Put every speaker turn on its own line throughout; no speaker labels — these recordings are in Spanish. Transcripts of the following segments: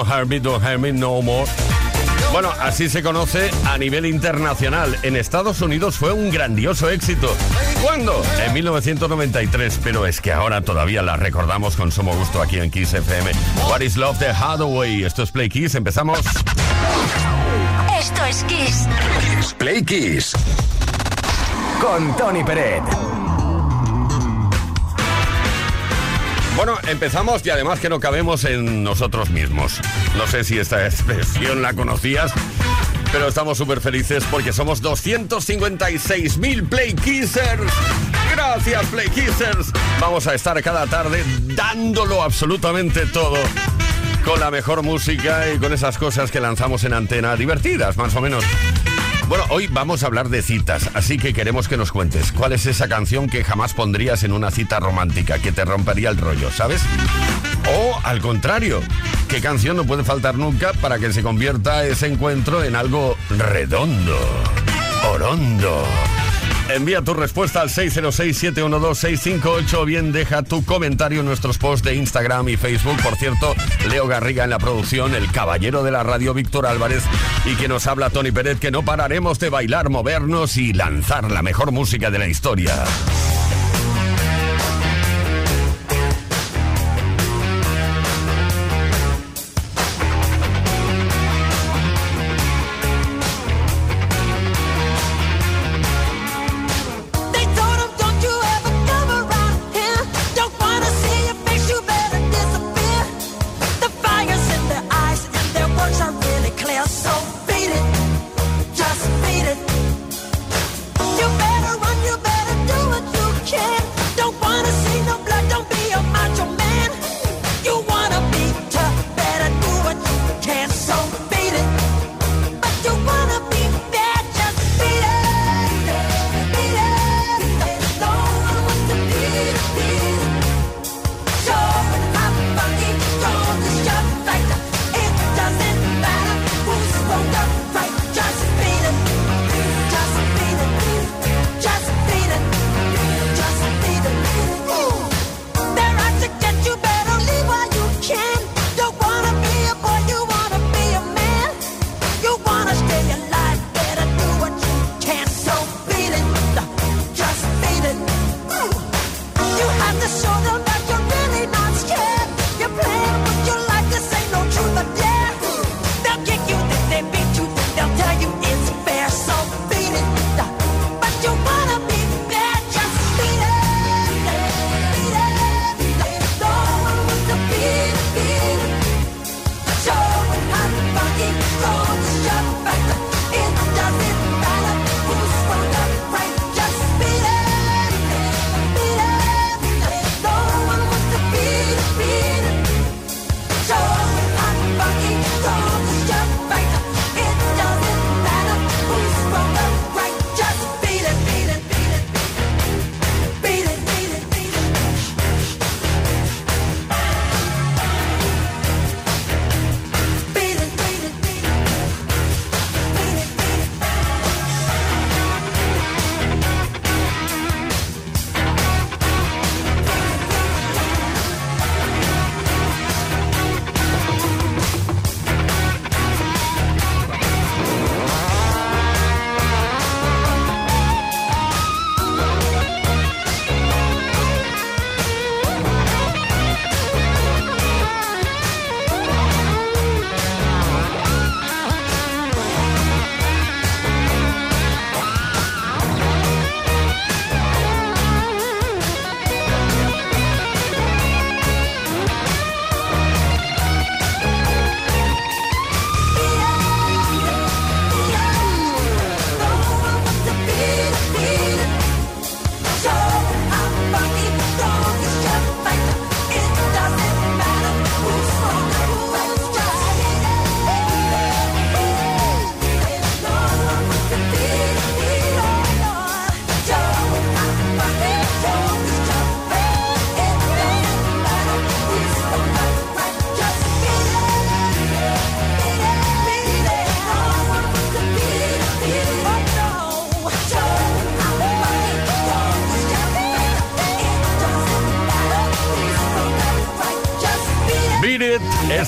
Don't Hurt Me, Don't Hurt Me No More. Bueno, así se conoce a nivel internacional. En Estados Unidos fue un grandioso éxito. ¿Cuándo? En 1993, pero es que ahora todavía la recordamos con sumo gusto aquí en Kiss FM. What is Love the Hathaway? Esto es Play Kiss, empezamos.
Esto es Kiss.
Play Kiss. Con Tony Peret.
Bueno, empezamos y además que no cabemos en nosotros mismos. No sé si esta expresión la conocías, pero estamos súper felices porque somos 256.000 Play Kissers. Gracias, Play Kissers. Vamos a estar cada tarde dándolo absolutamente todo con la mejor música y con esas cosas que lanzamos en antena divertidas, más o menos.
Bueno, hoy vamos a hablar de citas, así que queremos que nos cuentes cuál es esa canción que jamás pondrías en una cita romántica, que te rompería el rollo, ¿sabes? O al contrario, ¿qué canción no puede faltar nunca para que se convierta ese encuentro en algo redondo, orondo? Envía tu respuesta al 606-712-658 o bien deja tu comentario en nuestros posts de Instagram y Facebook. Por cierto, Leo Garriga en la producción, el caballero de la radio Víctor Álvarez y que nos habla Tony Pérez, que no pararemos de bailar, movernos y lanzar la mejor música de la historia.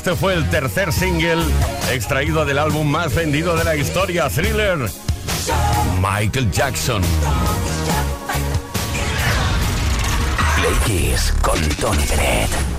Este fue el tercer single extraído del álbum más vendido de la historia, Thriller. Michael Jackson.
Play con Tony Bennett.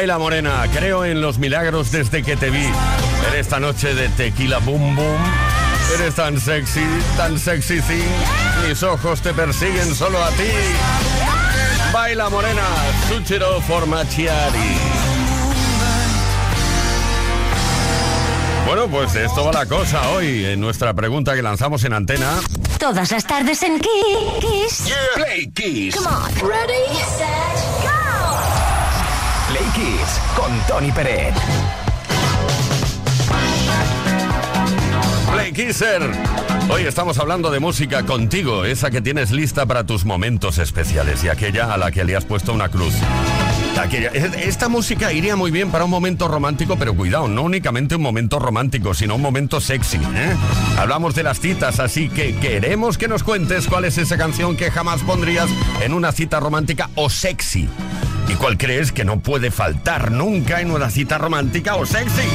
Baila morena, creo en los milagros desde que te vi. En esta noche de tequila boom boom. Eres tan sexy, tan sexy thing. Mis ojos te persiguen solo a ti. Baila morena, Suchero Formachiari. Bueno, pues de esto va la cosa hoy en nuestra pregunta que lanzamos en antena.
Todas las tardes en Kiss.
Play Kiss.
Come on. Ready, set, go.
Play Kiss con Tony Peret.
Play Kisser. Hoy estamos hablando de música contigo, esa que tienes lista para tus momentos especiales y aquella a la que le has puesto una cruz. Esta música iría muy bien para un momento romántico, pero cuidado, no únicamente un momento romántico, sino un momento sexy. ¿eh? Hablamos de las citas, así que queremos que nos cuentes cuál es esa canción que jamás pondrías en una cita romántica o sexy. ¿Y cuál crees que no puede faltar nunca en una cita romántica o sexy?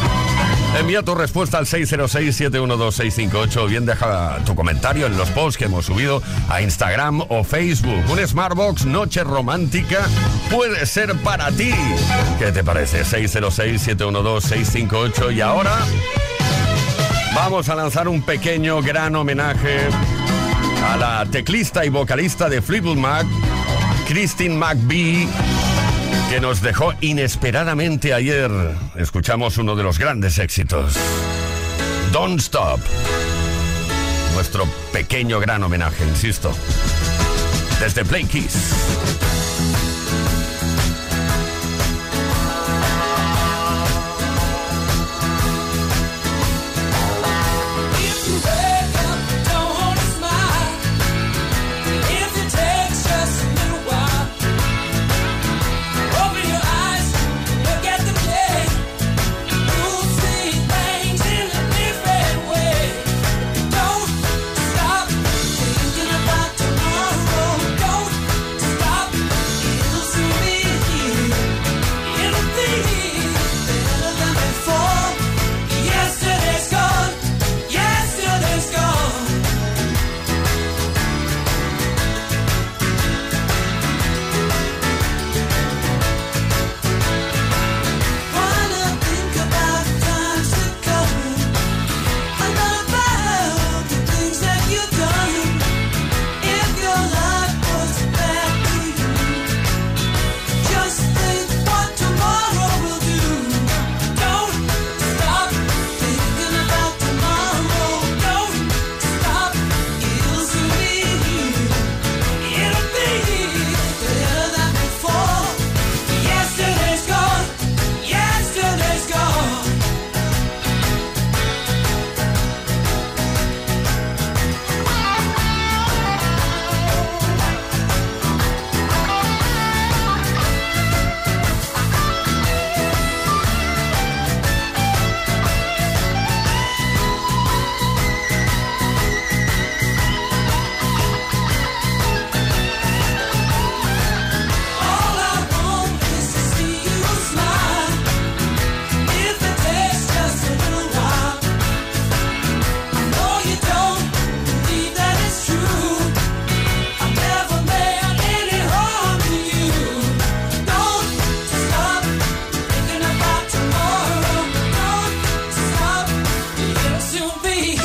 Envía tu respuesta al 606-712-658 o bien deja tu comentario en los posts que hemos subido a Instagram o Facebook. Un Smartbox Noche Romántica puede ser para ti. ¿Qué te parece? 606-712-658 y ahora vamos a lanzar un pequeño gran homenaje a la teclista y vocalista de Fleetwood Mac, Christine McBee que nos dejó inesperadamente ayer. Escuchamos uno de los grandes éxitos. Don't Stop. Nuestro pequeño gran homenaje, insisto. Desde Play Kiss.
me.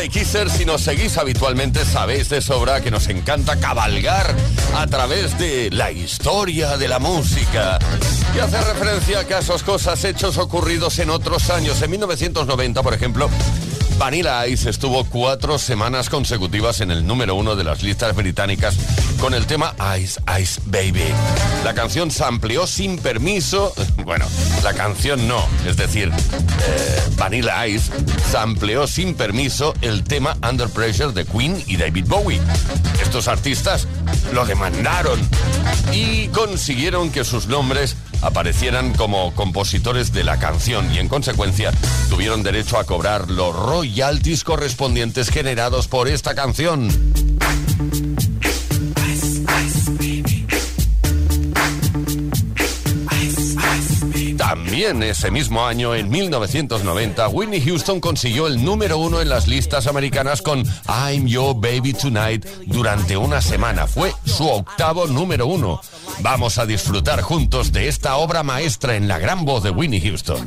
Play
si nos seguís habitualmente sabéis de sobra que nos encanta cabalgar a través de la historia de la música y hacer referencia a casos, cosas, hechos ocurridos en otros años. En 1990, por ejemplo, Vanilla Ice estuvo cuatro semanas consecutivas en el número uno de las listas británicas con el tema Ice Ice Baby. La canción se amplió sin permiso. Bueno, la canción no, es decir, eh, Vanilla Ice se amplió sin permiso el tema Under Pressure de Queen y David Bowie. Estos artistas lo demandaron y consiguieron que sus nombres aparecieran como compositores de la canción y en consecuencia tuvieron derecho a cobrar los royalties correspondientes generados por esta canción. También ese mismo año, en 1990, Whitney Houston consiguió el número uno en las listas americanas con I'm Your Baby Tonight durante una semana. Fue su octavo número uno. Vamos a disfrutar juntos de esta obra maestra en la gran voz de Whitney Houston.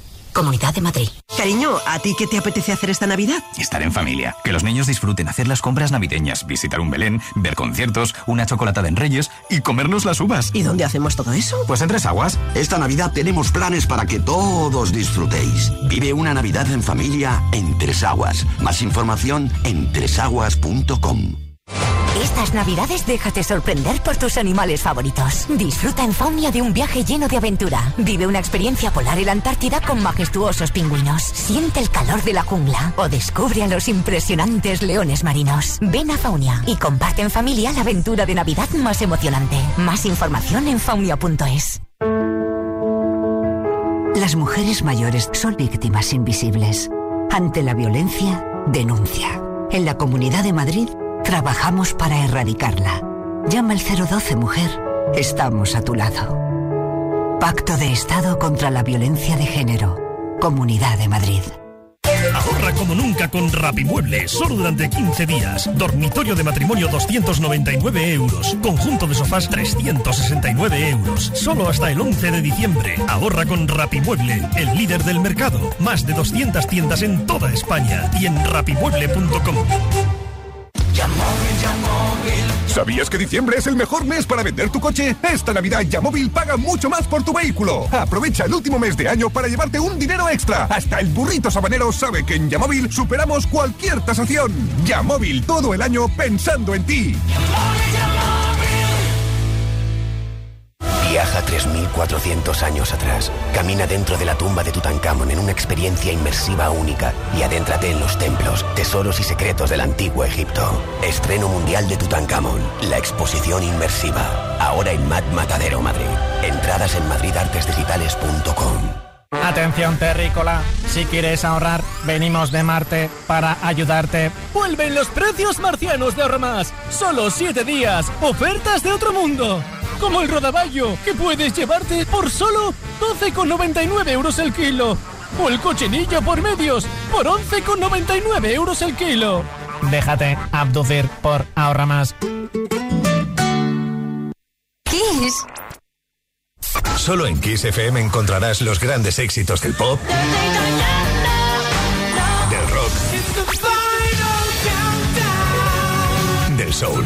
Comunidad de Madrid.
Cariño, ¿a ti qué te apetece hacer esta Navidad?
Estar en familia, que los niños disfruten hacer las compras navideñas, visitar un Belén, ver conciertos, una chocolatada en Reyes y comernos las uvas.
¿Y dónde hacemos todo eso?
Pues en Tres Aguas.
Esta Navidad tenemos planes para que todos disfrutéis. Vive una Navidad en familia en Tres Aguas. Más información en tresaguas.com.
Estas navidades déjate sorprender por tus animales favoritos. Disfruta en Faunia de un viaje lleno de aventura. Vive una experiencia polar en la Antártida con majestuosos pingüinos. Siente el calor de la jungla o descubre a los impresionantes leones marinos. Ven a Faunia y comparte en familia la aventura de Navidad más emocionante. Más información en faunia.es.
Las mujeres mayores son víctimas invisibles. Ante la violencia, denuncia. En la Comunidad de Madrid trabajamos para erradicarla. Llama al 012 Mujer. Estamos a tu lado. Pacto de Estado contra la Violencia de Género. Comunidad de Madrid.
Ahorra como nunca con Rapimueble, solo durante 15 días. Dormitorio de matrimonio 299 euros. Conjunto de sofás 369 euros. Solo hasta el 11 de diciembre. Ahorra con Rapimueble, el líder del mercado. Más de 200 tiendas en toda España y en rapimueble.com.
¿Sabías que diciembre es el mejor mes para vender tu coche? Esta Navidad Yamóvil paga mucho más por tu vehículo. Aprovecha el último mes de año para llevarte un dinero extra. Hasta el burrito sabanero sabe que en Yamóvil superamos cualquier tasación. Yamóvil todo el año pensando en ti.
3.400 años atrás. Camina dentro de la tumba de Tutankamón en una experiencia inmersiva única y adéntrate en los templos, tesoros y secretos del antiguo Egipto. Estreno mundial de Tutankamón, la exposición inmersiva. Ahora en Mat Matadero, Madrid. Entradas en madridartesdigitales.com.
Atención terrícola, si quieres ahorrar, venimos de Marte para ayudarte.
Vuelven los precios marcianos de Ahorramás. Solo 7 días. Ofertas de otro mundo. Como el rodaballo, que puedes llevarte por solo 12,99 euros el kilo. O el cochinillo por medios, por 11,99 euros el kilo.
Déjate abducir por Ahorra Más.
Kiss.
Solo en Kiss FM encontrarás los grandes éxitos del pop, del rock, del soul.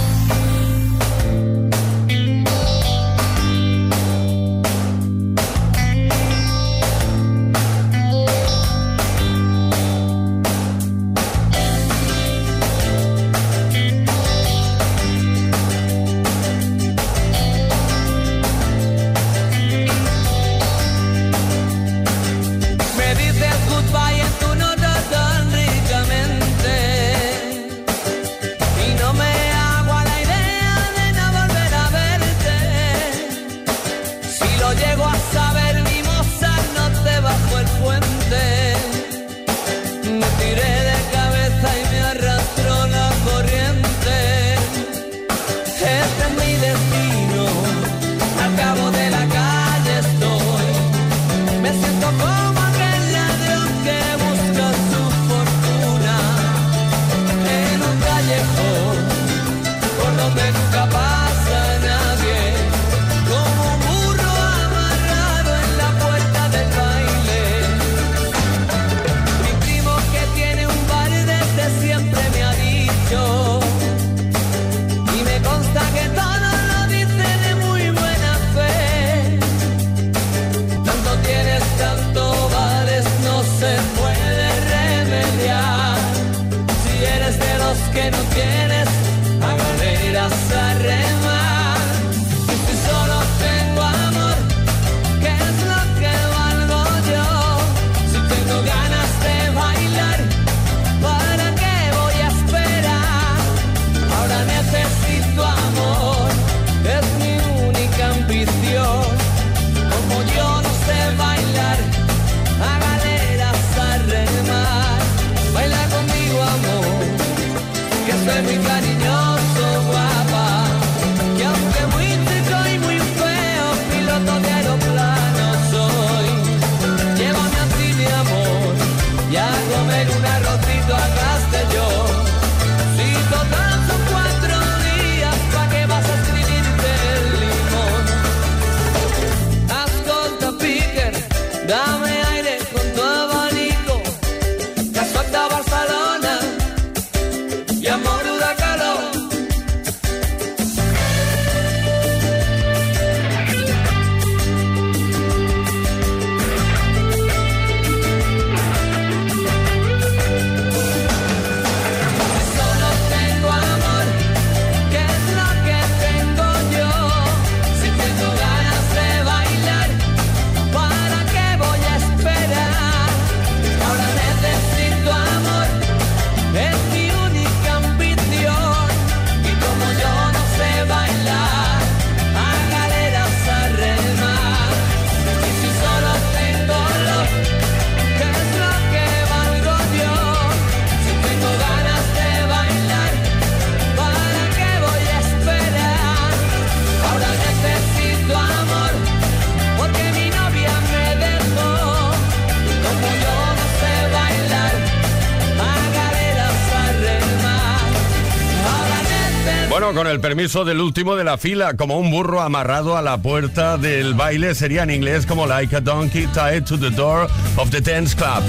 Con el permiso del último de la fila, como un burro amarrado a la puerta del baile, sería en inglés como like a donkey tied to the door of the dance club.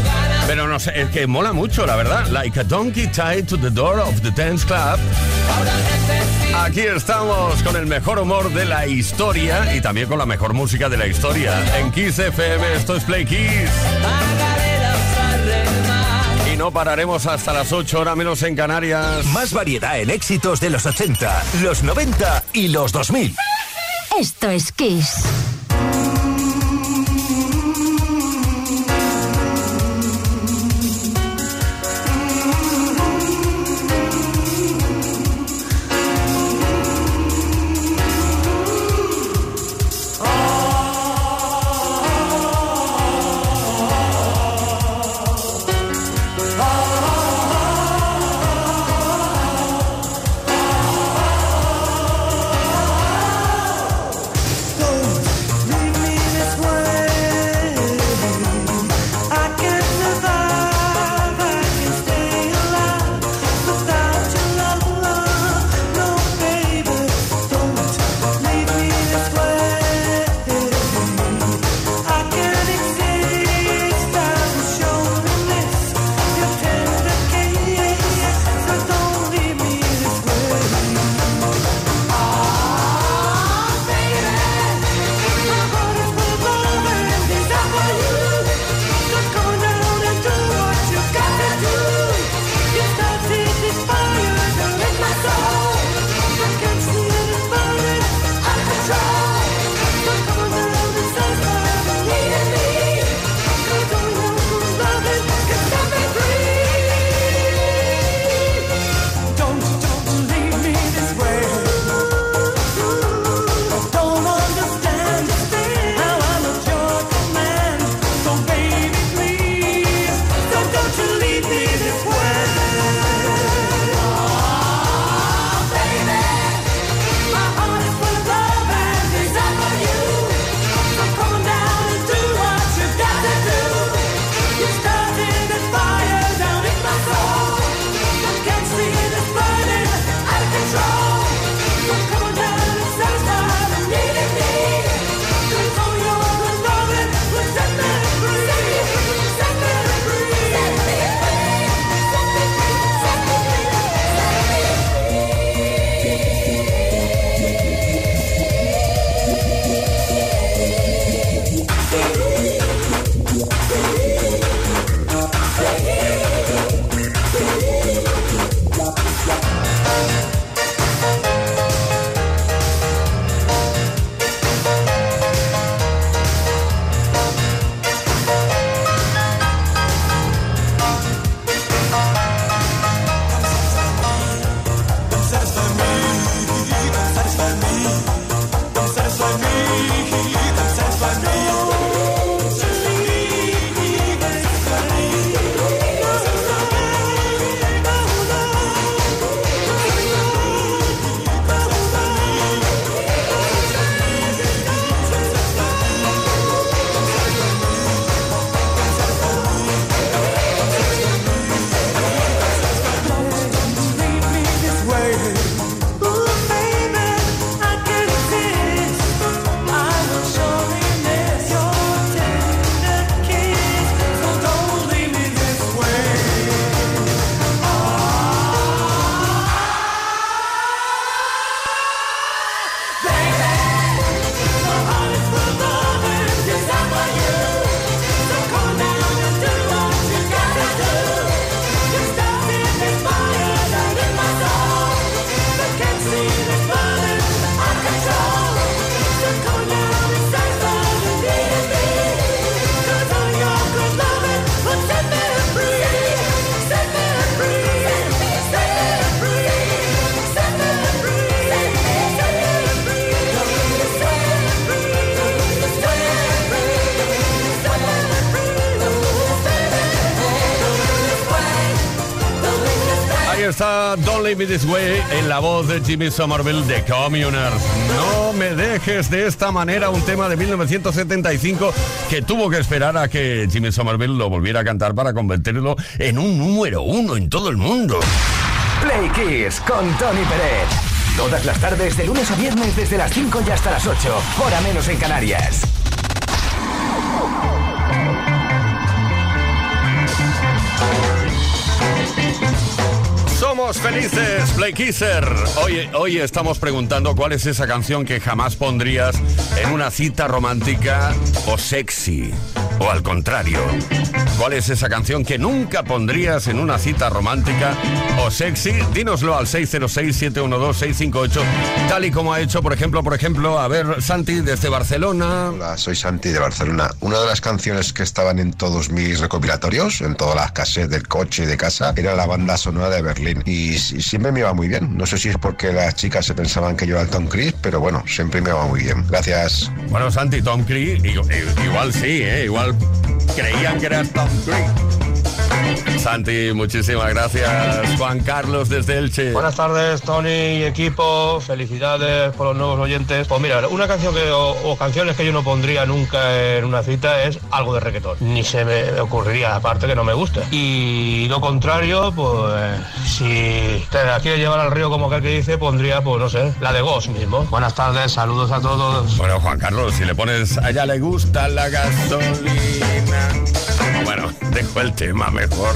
Pero no sé, es que mola mucho, la verdad. Like a donkey tied to the door of the dance club. Aquí estamos con el mejor humor de la historia y también con la mejor música de la historia. En Kiss FM, esto es Play Kiss. Y no pararemos hasta las 8 horas menos en Canarias.
Más variedad en éxitos de los 80, los 90 y los 2000.
Esto es Kiss.
Leave This Way en la voz de Jimmy Somerville de Communers. No me dejes de esta manera un tema de 1975 que tuvo que esperar a que Jimmy Somerville lo volviera a cantar para convertirlo en un número uno en todo el mundo.
Play Kiss con Tony Pérez. Todas las tardes, de lunes a viernes, desde las 5 y hasta las 8. Hora menos en Canarias.
Felices, Play Kisser. Hoy, hoy estamos preguntando cuál es esa canción que jamás pondrías en una cita romántica o sexy. O al contrario, ¿cuál es esa canción que nunca pondrías en una cita romántica o sexy? Dínoslo al 606-712-658, tal y como ha hecho, por ejemplo, por ejemplo, a ver, Santi, desde Barcelona.
Hola, soy Santi de Barcelona. Una de las canciones que estaban en todos mis recopilatorios, en todas las cassettes del coche y de casa, era la banda sonora de Berlín. Y, y siempre me iba muy bien. No sé si es porque las chicas se pensaban que yo era el Tom Cruise, pero bueno, siempre me va muy bien. Gracias.
Bueno, Santi, Tom Cruise, igual, igual sí, ¿eh? igual creían que era Tom Cruise. Santi, muchísimas gracias. Juan Carlos desde Elche.
Buenas tardes, Tony y equipo. Felicidades por los nuevos oyentes. Pues mira, una canción que, o, o canciones que yo no pondría nunca en una cita es algo de reggaetón. Ni se me ocurriría, aparte que no me guste. Y lo contrario, pues si te la quieres llevar al río como aquel que dice, pondría, pues no sé, la de Ghost mismo. Buenas tardes, saludos a todos.
Bueno, Juan Carlos, si le pones a ella le gusta la gasolina. Bueno, dejo el tema mejor.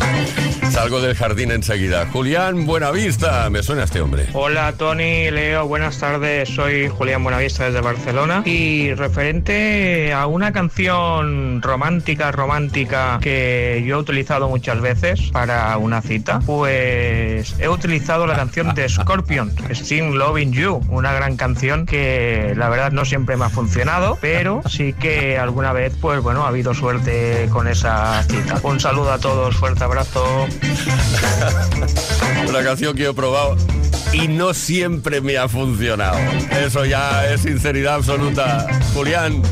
Salgo del jardín enseguida. Julián Buenavista, me suena este hombre.
Hola Tony, Leo, buenas tardes. Soy Julián Buenavista desde Barcelona. Y referente a una canción romántica, romántica que yo he utilizado muchas veces para una cita, pues he utilizado la canción de Scorpion, Still Loving You, una gran canción que la verdad no siempre me ha funcionado, pero sí que alguna vez, pues bueno, ha habido suerte con esa cita. Un saludo a todos, fuerte abrazo.
Una canción que he probado y no siempre me ha funcionado. Eso ya es sinceridad absoluta. Julián,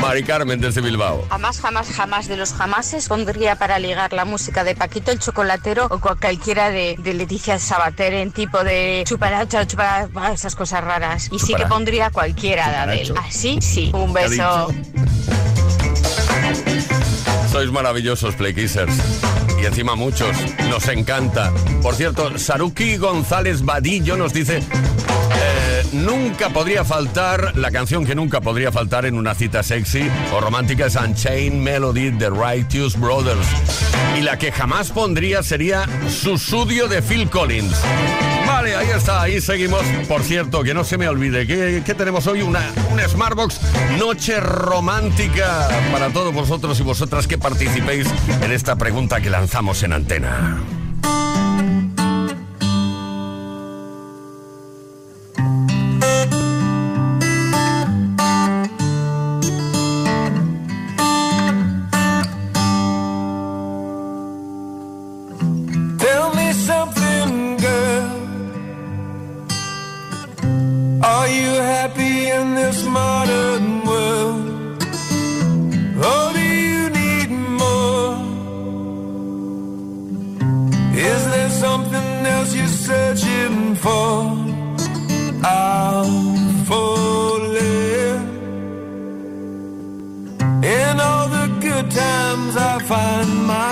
Mari Carmen desde Bilbao.
Jamás, jamás, jamás de los jamases pondría para ligar la música de Paquito el Chocolatero o cualquiera de, de Leticia Sabater en tipo de chuparacha, chupara, esas cosas raras. Y sí que pondría cualquiera de Adele.
Chuparacho.
Así, sí. Un
¿Qué ha
beso.
Sois maravillosos, Playkissers. Y encima muchos. Nos encanta. Por cierto, Saruki González Vadillo nos dice... eh, nunca podría faltar, la canción que nunca podría faltar en una cita sexy o romántica es Unchained Melody de Righteous Brothers. Y la que jamás pondría sería Susudio de Phil Collins. Vale, ahí está, ahí seguimos. Por cierto, que no se me olvide, que, tenemos hoy una, una Smartbox Noche Romántica para todos vosotros y vosotras que participéis en esta pregunta que lanzamos en antena.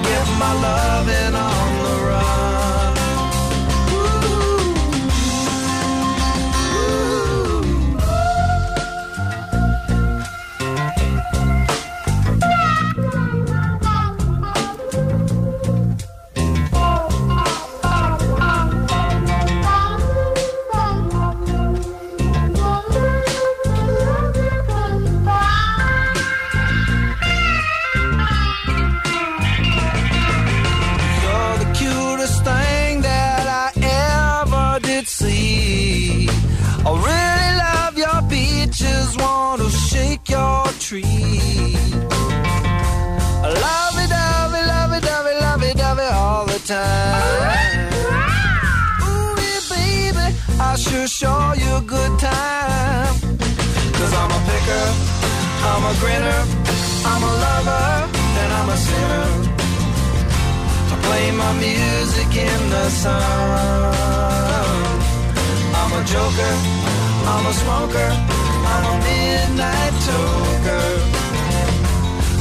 I get my loving on the sure show you a good time. Cause I'm a picker, I'm a grinner, I'm a lover, and I'm a sinner. I play my music in the sun. I'm a joker, I'm a smoker, I'm a midnight toker.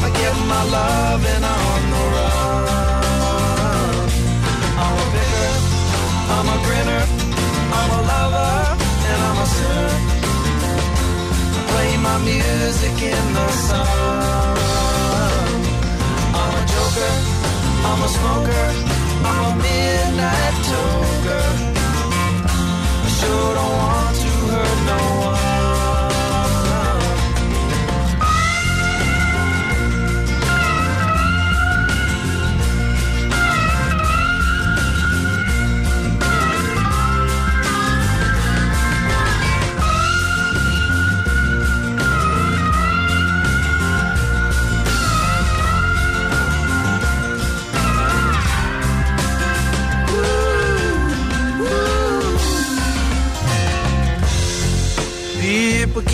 I get my loving on the run. I'm a picker, I'm a grinner, I'm a lover, and I'm a sinner. I play my music in the sun. I'm a joker. I'm a smoker, I'm a midnight toker. I sure don't want to hurt no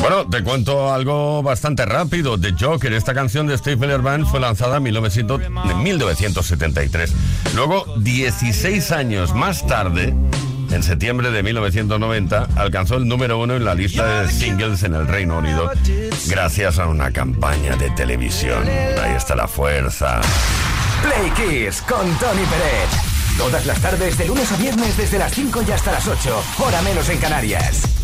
Bueno, te cuento algo bastante rápido. The Joker, esta canción de Steve Miller Band fue lanzada en 1900 en 1973. Luego, 16 años más tarde, en septiembre de 1990, alcanzó el número uno en la lista de singles en el Reino Unido, gracias a una campaña de televisión. Ahí está la fuerza.
Play Kiss con Tony Peret. Todas las tardes, de lunes a viernes, desde las 5 y hasta las 8, hora menos en Canarias.